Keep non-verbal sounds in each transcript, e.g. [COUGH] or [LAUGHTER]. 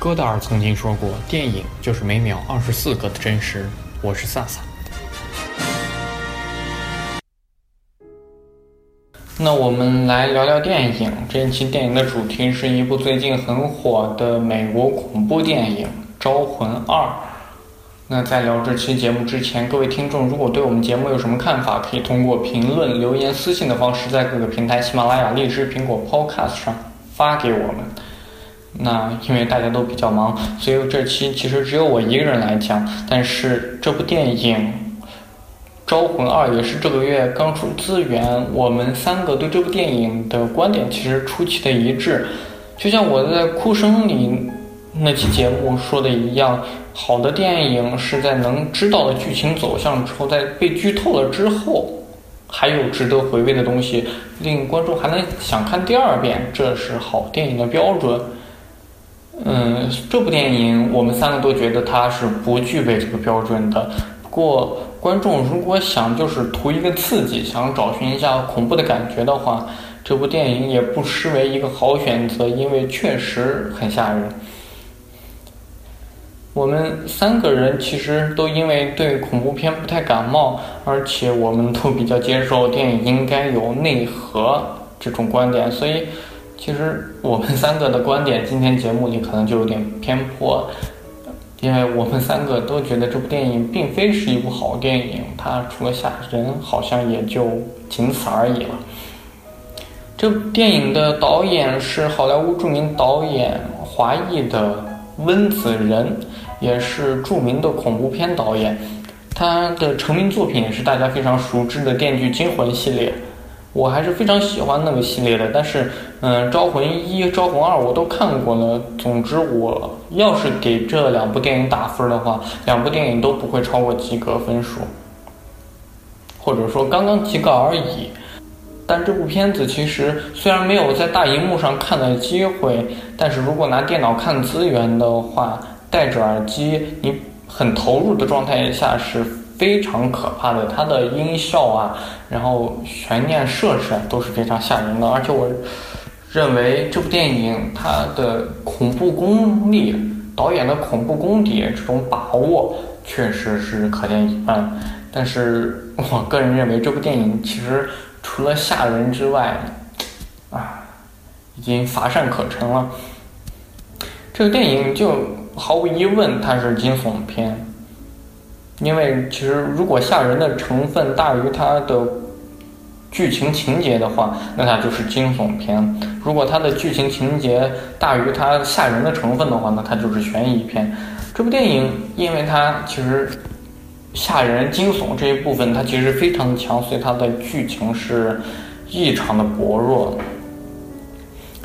戈达尔曾经说过：“电影就是每秒二十四个的真实。”我是萨萨。那我们来聊聊电影。这一期电影的主题是一部最近很火的美国恐怖电影《招魂二》。那在聊这期节目之前，各位听众如果对我们节目有什么看法，可以通过评论、留言、私信的方式，在各个平台，喜马拉雅、荔枝、苹果 Podcast 上发给我们。那因为大家都比较忙，所以这期其实只有我一个人来讲。但是这部电影《招魂二》也是这个月刚出资源，我们三个对这部电影的观点其实出奇的一致。就像我在哭声里那期节目说的一样，好的电影是在能知道了剧情走向之后，在被剧透了之后，还有值得回味的东西，令观众还能想看第二遍，这是好电影的标准。嗯，这部电影我们三个都觉得它是不具备这个标准的。不过，观众如果想就是图一个刺激，想找寻一下恐怖的感觉的话，这部电影也不失为一个好选择，因为确实很吓人。我们三个人其实都因为对恐怖片不太感冒，而且我们都比较接受电影应该有内核这种观点，所以。其实我们三个的观点，今天节目里可能就有点偏颇，因为我们三个都觉得这部电影并非是一部好电影，它除了吓人，好像也就仅此而已了。这部电影的导演是好莱坞著名导演华裔的温子仁，也是著名的恐怖片导演，他的成名作品也是大家非常熟知的《电锯惊魂》系列。我还是非常喜欢那个系列的，但是，嗯，《招魂一》《招魂二》我都看过了。总之，我要是给这两部电影打分的话，两部电影都不会超过及格分数，或者说刚刚及格而已。但这部片子其实虽然没有在大荧幕上看的机会，但是如果拿电脑看资源的话，戴着耳机，你很投入的状态下是。非常可怕的，它的音效啊，然后悬念设置啊都是非常吓人的。而且我认为这部电影它的恐怖功力，导演的恐怖功底这种把握确实是可见一斑。但是我个人认为这部电影其实除了吓人之外，啊，已经乏善可陈了。这个电影就毫无疑问它是惊悚片。因为其实，如果吓人的成分大于它的剧情情节的话，那它就是惊悚片；如果它的剧情情节大于它吓人的成分的话，那它就是悬疑片。这部电影，因为它其实吓人、惊悚这一部分它其实非常的强，所以它的剧情是异常的薄弱，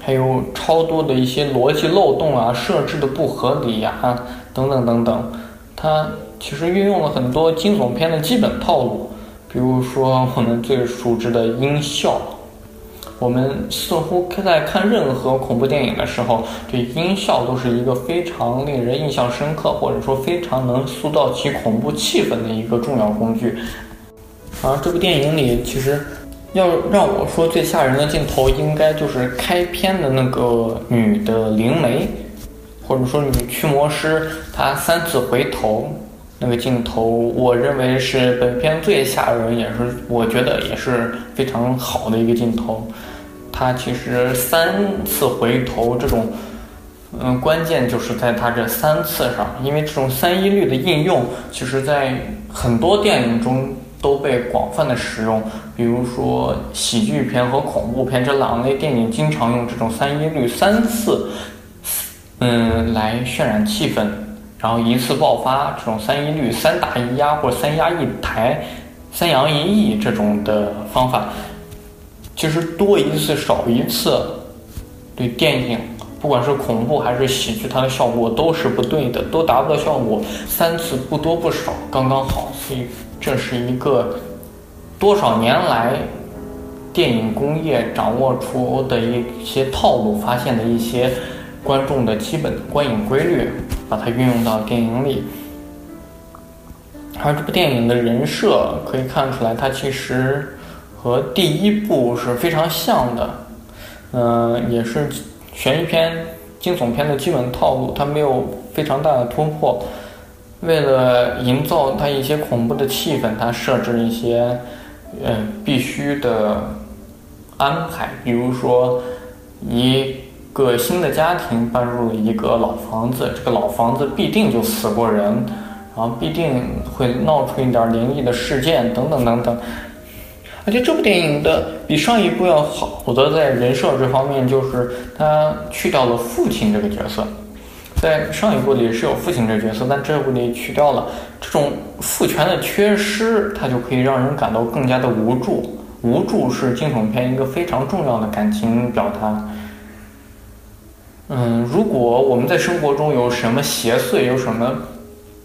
还有超多的一些逻辑漏洞啊、设置的不合理呀等等等等，它。其实运用了很多惊悚片的基本套路，比如说我们最熟知的音效。我们似乎在看任何恐怖电影的时候，对音效都是一个非常令人印象深刻，或者说非常能塑造其恐怖气氛的一个重要工具。而这部电影里，其实要让我说最吓人的镜头，应该就是开篇的那个女的灵媒，或者说女驱魔师，她三次回头。那个镜头，我认为是本片最吓人，也是我觉得也是非常好的一个镜头。它其实三次回头，这种，嗯，关键就是在它这三次上，因为这种三一律的应用，其实在很多电影中都被广泛的使用。比如说喜剧片和恐怖片这两类电影，经常用这种三一律三次，嗯，来渲染气氛。然后一次爆发，这种三一律、三打一压或三压一抬、三扬一抑这种的方法，其实多一次少一次，对电影不管是恐怖还是喜剧，它的效果都是不对的，都达不到效果。三次不多不少，刚刚好。所以这是一个多少年来电影工业掌握出的一些套路，发现的一些。观众的基本观影规律，把它运用到电影里。而这部电影的人设可以看出来，它其实和第一部是非常像的。嗯，也是悬疑片，惊悚片的基本套路，它没有非常大的突破。为了营造它一些恐怖的气氛，它设置一些嗯必须的安排，比如说一个新的家庭搬入了一个老房子，这个老房子必定就死过人，然后必定会闹出一点灵异的事件，等等等等。而且这部电影的比上一部要好的在人设这方面，就是它去掉了父亲这个角色。在上一部里是有父亲这个角色，但这部里去掉了这种父权的缺失，它就可以让人感到更加的无助。无助是惊悚片一个非常重要的感情表达。嗯，如果我们在生活中有什么邪祟，有什么。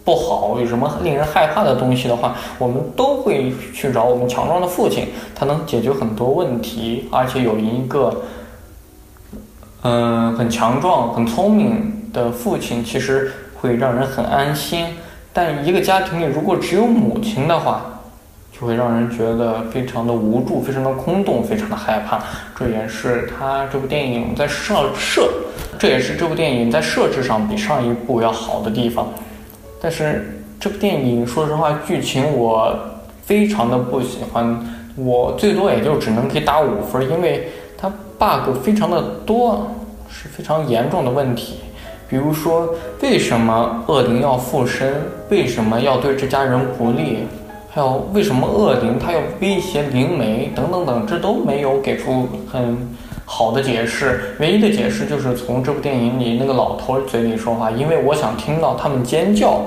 不好，有什么令人害怕的东西的话，我们都会去找我们强壮的父亲，他能解决很多问题，而且有一个，嗯，很强壮、很聪明的父亲，其实会让人很安心。但一个家庭里如果只有母亲的话，就会让人觉得非常的无助、非常的空洞、非常的害怕。这也是他这部电影在设设，这也是这部电影在设置上比上一部要好的地方。但是这部电影，说实话，剧情我非常的不喜欢，我最多也就只能给打五分，因为它 bug 非常的多，是非常严重的问题。比如说，为什么恶灵要附身？为什么要对这家人不利？还有为什么恶灵他要威胁灵媒？等等等，这都没有给出很好的解释。唯一的解释就是从这部电影里那个老头嘴里说话，因为我想听到他们尖叫。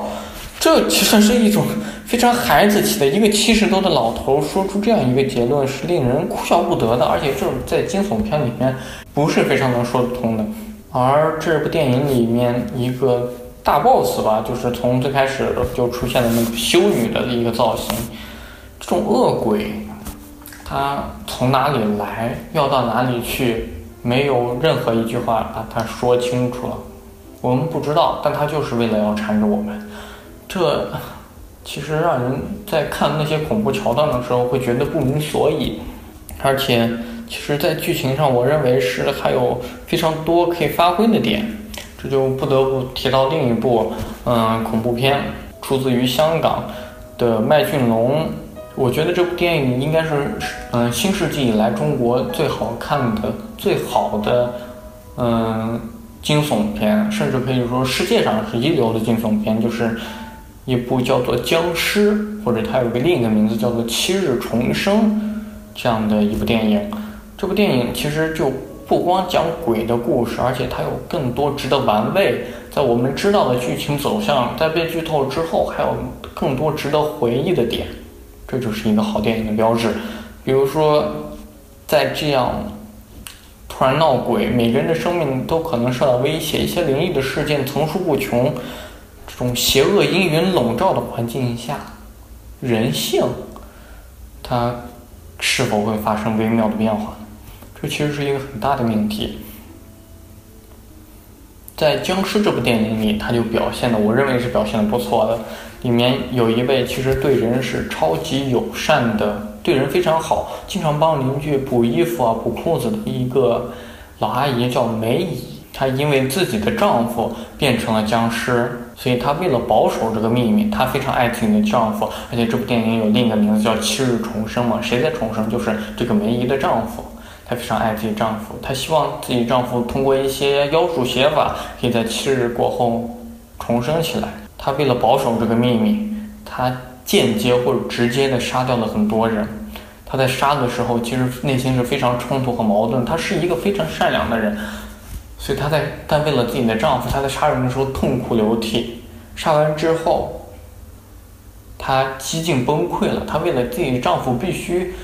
这其实是一种非常孩子气的一个七十多的老头说出这样一个结论，是令人哭笑不得的。而且这在惊悚片里面不是非常能说得通的。而这部电影里面一个大 boss 吧，就是从最开始就出现了那个修女的一个造型，这种恶鬼。他从哪里来，要到哪里去，没有任何一句话把他说清楚了。我们不知道，但他就是为了要缠着我们。这 [SIGHS] 其实让人在看那些恐怖桥段的时候会觉得不明所以。而且，其实，在剧情上，我认为是还有非常多可以发挥的点。这就不得不提到另一部，嗯，恐怖片，出自于香港的麦浚龙。我觉得这部电影应该是，嗯，新世纪以来中国最好看的、最好的，嗯，惊悚片，甚至可以说世界上是一流的惊悚片，就是一部叫做《僵尸》，或者它有个另一个名字叫做《七日重生》这样的一部电影。这部电影其实就不光讲鬼的故事，而且它有更多值得玩味，在我们知道的剧情走向，在被剧透之后，还有更多值得回忆的点。这就是一个好电影的标志。比如说，在这样突然闹鬼，每个人的生命都可能受到威胁，一些灵异的事件层出不穷，这种邪恶阴云笼罩的环境下，人性它是否会发生微妙的变化？这其实是一个很大的命题。在《僵尸》这部电影里，他就表现的，我认为是表现的不错的。里面有一位其实对人是超级友善的，对人非常好，经常帮邻居补衣服啊、补裤子的一个老阿姨，叫梅姨。她因为自己的丈夫变成了僵尸，所以她为了保守这个秘密，她非常爱自己的丈夫。而且这部电影有另一个名字叫《七日重生》嘛，谁在重生？就是这个梅姨的丈夫。她非常爱自己丈夫，她希望自己丈夫通过一些妖术邪法，可以在七日过后重生起来。他为了保守这个秘密，他间接或者直接的杀掉了很多人。他在杀的时候，其实内心是非常冲突和矛盾。他是一个非常善良的人，所以他在但为了自己的丈夫，他在杀人的时候痛哭流涕。杀完之后，他几近崩溃了。他为了自己的丈夫，必须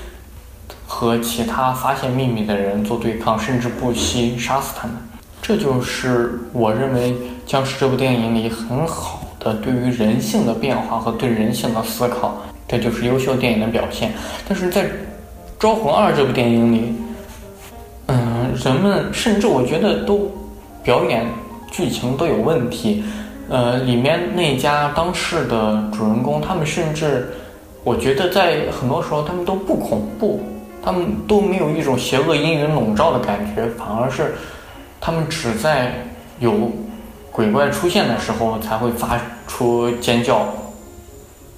和其他发现秘密的人做对抗，甚至不惜杀死他们。这就是我认为《僵尸》这部电影里很好。的对于人性的变化和对人性的思考，这就是优秀电影的表现。但是在《招魂二》这部电影里，嗯，人们甚至我觉得都表演剧情都有问题。呃，里面那家当事的主人公，他们甚至我觉得在很多时候他们都不恐怖，他们都没有一种邪恶阴云笼罩的感觉，反而是他们只在。有鬼怪出现的时候才会发出尖叫，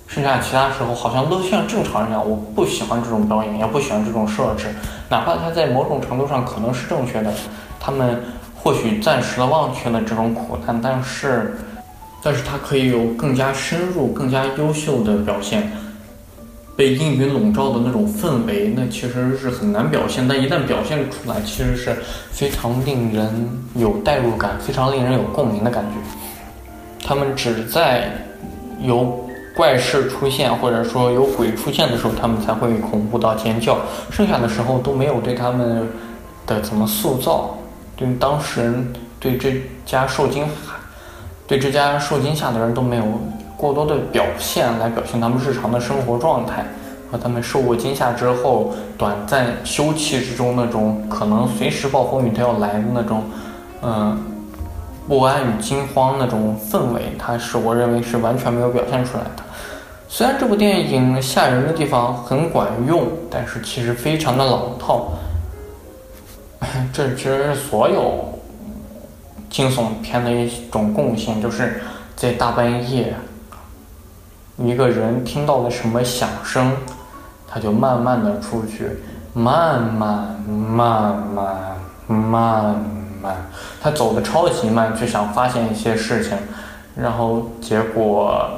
剩下其他时候好像都像正常一样。我不喜欢这种表演，也不喜欢这种设置，哪怕它在某种程度上可能是正确的，他们或许暂时的忘却了这种苦难，但是，但是它可以有更加深入、更加优秀的表现。被阴云笼罩的那种氛围，那其实是很难表现。但一旦表现出来，其实是非常令人有代入感，非常令人有共鸣的感觉。他们只在有怪事出现，或者说有鬼出现的时候，他们才会恐怖到尖叫。剩下的时候都没有对他们的怎么塑造，对当事人，对这家受惊，对这家受惊吓的人都没有。过多的表现来表现他们日常的生活状态和他们受过惊吓之后短暂休憩之中那种可能随时暴风雨都要来的那种，嗯，不安与惊慌那种氛围，它是我认为是完全没有表现出来的。虽然这部电影吓人的地方很管用，但是其实非常的老套。[LAUGHS] 这其实是所有惊悚片的一种共性，就是在大半夜。一个人听到了什么响声，他就慢慢的出去，慢慢慢慢慢慢，他走的超级慢，就想发现一些事情，然后结果，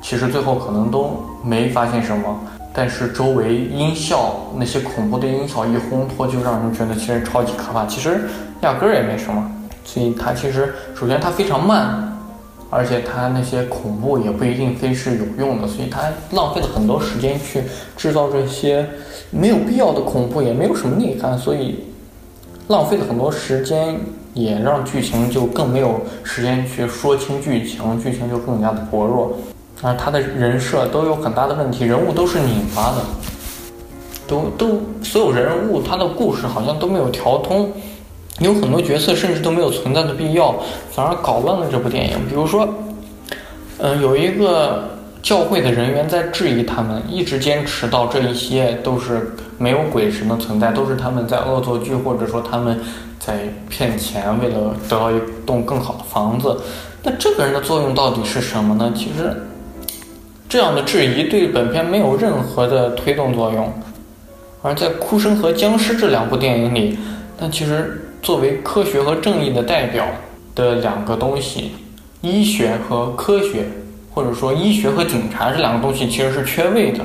其实最后可能都没发现什么，但是周围音效那些恐怖的音效一烘托，就让人觉得其实超级可怕，其实压根儿也没什么，所以它其实首先它非常慢。而且他那些恐怖也不一定非是有用的，所以他浪费了很多时间去制造这些没有必要的恐怖，也没有什么内涵，所以浪费了很多时间，也让剧情就更没有时间去说清剧情，剧情就更加的薄弱。而他的人设都有很大的问题，人物都是拧巴的，都都所有人物他的故事好像都没有调通。有很多角色甚至都没有存在的必要，反而搞乱了这部电影。比如说，嗯，有一个教会的人员在质疑他们，一直坚持到这一些都是没有鬼神的存在，都是他们在恶作剧，或者说他们在骗钱，为了得到一栋更好的房子。那这个人的作用到底是什么呢？其实，这样的质疑对本片没有任何的推动作用。而在《哭声》和《僵尸》这两部电影里，那其实。作为科学和正义的代表的两个东西，医学和科学，或者说医学和警察这两个东西其实是缺位的，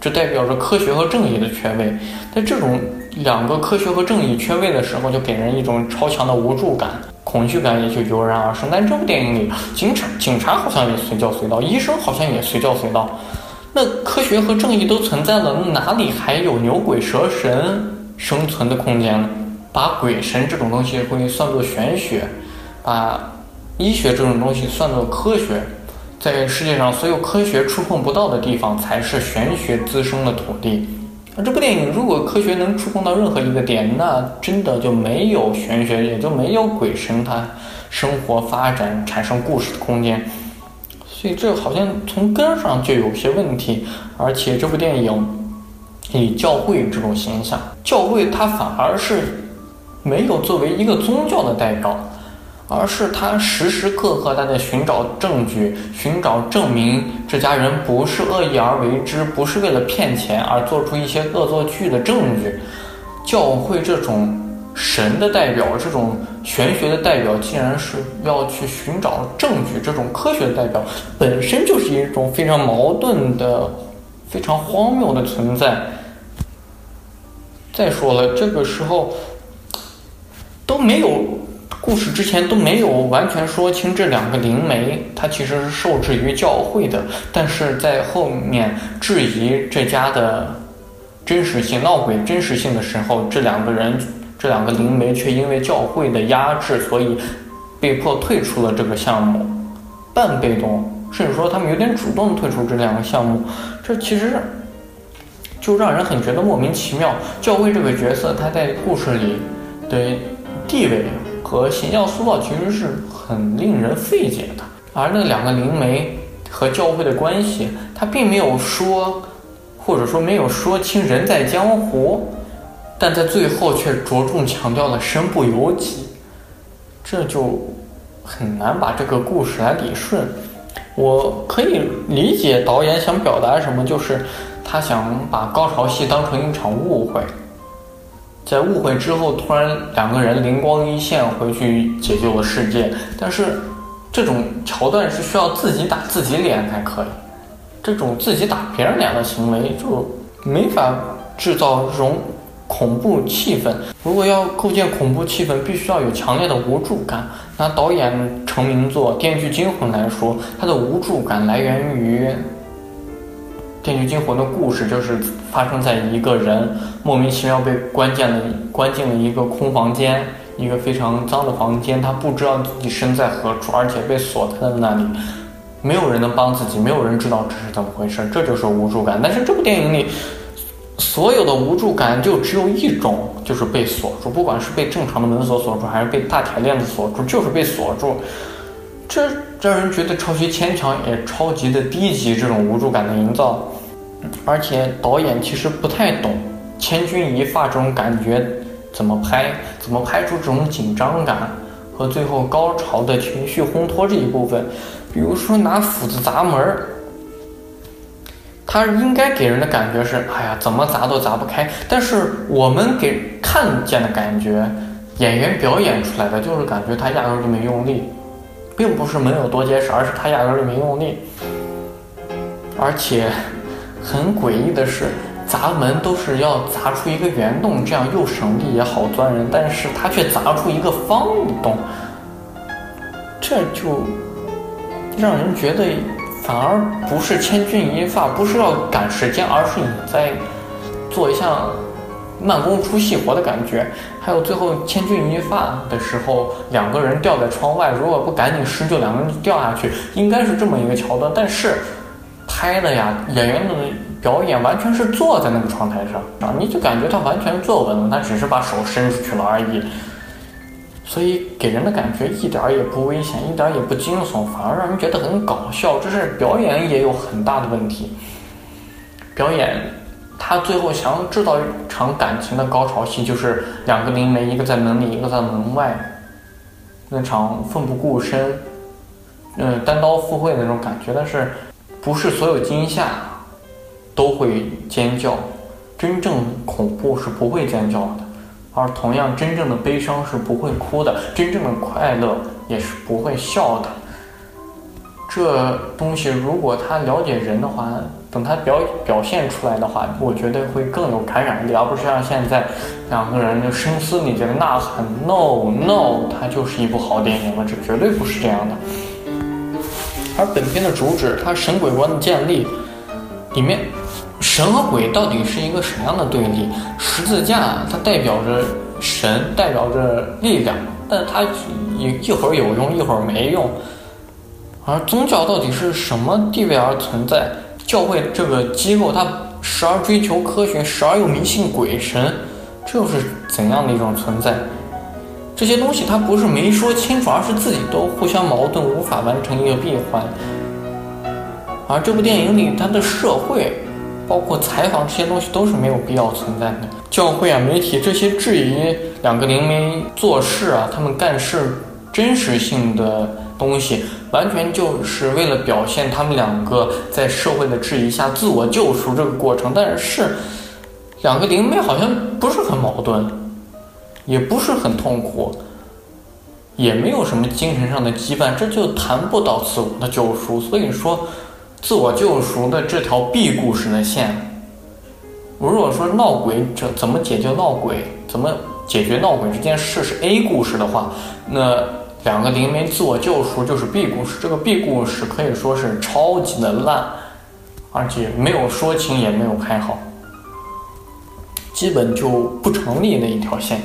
这代表着科学和正义的缺位。在这种两个科学和正义缺位的时候，就给人一种超强的无助感、恐惧感，也就油然而生。但这部电影里，警察警察好像也随叫随到，医生好像也随叫随到，那科学和正义都存在了，哪里还有牛鬼蛇神生存的空间呢？把鬼神这种东西会算作玄学，把医学这种东西算作科学，在世界上所有科学触碰不到的地方才是玄学滋生的土地。那这部电影如果科学能触碰到任何一个点，那真的就没有玄学，也就没有鬼神它生活发展产生故事的空间。所以这好像从根上就有些问题，而且这部电影以教会这种形象，教会它反而是。没有作为一个宗教的代表，而是他时时刻刻他在寻找证据，寻找证明这家人不是恶意而为之，不是为了骗钱而做出一些恶作剧的证据。教会这种神的代表，这种玄学的代表，竟然是要去寻找证据，这种科学的代表本身就是一种非常矛盾的、非常荒谬的存在。再说了，这个时候。都没有故事之前都没有完全说清这两个灵媒，他其实是受制于教会的，但是在后面质疑这家的真实性、闹鬼真实性的时候，这两个人、这两个灵媒却因为教会的压制，所以被迫退出了这个项目，半被动，甚至说他们有点主动退出这两个项目，这其实就让人很觉得莫名其妙。教会这个角色，他在故事里的。地位和形象塑造其实是很令人费解的，而那两个灵媒和教会的关系，他并没有说，或者说没有说清人在江湖，但在最后却着重强调了身不由己。这就很难把这个故事来理顺。我可以理解导演想表达什么，就是他想把高潮戏当成一场误会，在误会之后，突然两个人灵光一现，回去解救了世界。但是这种桥段是需要自己打自己脸才可以，这种自己打别人脸的行为就没法制造这种。恐怖气氛，如果要构建恐怖气氛，必须要有强烈的无助感。拿导演成名作《电锯惊魂》来说，它的无助感来源于《电锯惊魂》的故事，就是发生在一个人莫名其妙被关进了关进了一个空房间，一个非常脏的房间，他不知道自己身在何处，而且被锁在了那里，没有人能帮自己，没有人知道这是怎么回事，这就是无助感。但是这部电影里。所有的无助感就只有一种，就是被锁住，不管是被正常的门锁锁住，还是被大铁链子锁住，就是被锁住。这让人觉得超级牵强，也超级的低级。这种无助感的营造，而且导演其实不太懂千钧一发这种感觉怎么拍，怎么拍出这种紧张感和最后高潮的情绪烘托这一部分。比如说拿斧子砸门儿。他应该给人的感觉是，哎呀，怎么砸都砸不开。但是我们给看见的感觉，演员表演出来的就是感觉他压根就没用力，并不是门有多结实，而是他压根就没用力。而且很诡异的是，砸门都是要砸出一个圆洞，这样又省力也好钻人，但是他却砸出一个方洞，这就让人觉得。反而不是千钧一发，不是要赶时间，而是你在做一项慢工出细活的感觉。还有最后千钧一发的时候，两个人掉在窗外，如果不赶紧施救，两个人掉下去，应该是这么一个桥段。但是拍的呀，演员的表演完全是坐在那个窗台上啊，你就感觉他完全坐稳了，他只是把手伸出去了而已。所以给人的感觉一点也不危险，一点也不惊悚，反而让人觉得很搞笑。这是表演也有很大的问题。表演，他最后想要制造一场感情的高潮戏，就是两个灵媒，一个在门里，一个在门外，那场奋不顾身，嗯，单刀赴会的那种感觉。但是，不是所有惊吓都会尖叫，真正恐怖是不会尖叫的。而同样，真正的悲伤是不会哭的，真正的快乐也是不会笑的。这东西，如果他了解人的话，等他表表现出来的话，我觉得会更有感染力，而不是像现在两个人就声嘶力竭的呐喊 “no no”，它就是一部好电影了。这绝对不是这样的。而本片的主旨，它神鬼观的建立，里面。神和鬼到底是一个什么样的对立？十字架它代表着神，代表着力量，但它一一会儿有用，一会儿没用。而宗教到底是什么地位而存在？教会这个机构，它时而追求科学，时而又迷信鬼神，这又是怎样的一种存在？这些东西它不是没说清楚，而是自己都互相矛盾，无法完成一个闭环。而这部电影里，它的社会。包括采访这些东西都是没有必要存在的。教会啊、媒体这些质疑两个灵媒做事啊，他们干事真实性的东西，完全就是为了表现他们两个在社会的质疑下自我救赎这个过程。但是，两个灵媒好像不是很矛盾，也不是很痛苦，也没有什么精神上的羁绊，这就谈不到自我的救赎。所以说。自我救赎的这条 B 故事的线，如果说闹鬼这怎么解决闹鬼，怎么解决闹鬼这件事是 A 故事的话，那两个灵媒自我救赎就是 B 故事。这个 B 故事可以说是超级的烂，而且没有说清也没有拍好，基本就不成立那一条线。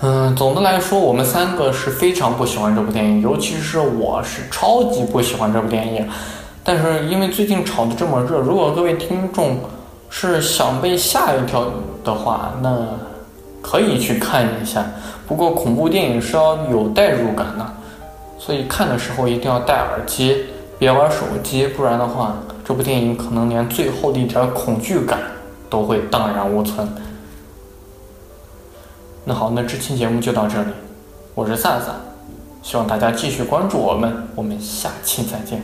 嗯，总的来说，我们三个是非常不喜欢这部电影，尤其是我是超级不喜欢这部电影。但是因为最近炒的这么热，如果各位听众是想被吓一跳的话，那可以去看一下。不过恐怖电影是要有代入感的，所以看的时候一定要戴耳机，别玩手机，不然的话，这部电影可能连最后的一点恐惧感都会荡然无存。那好，那这期节目就到这里，我是萨萨，希望大家继续关注我们，我们下期再见。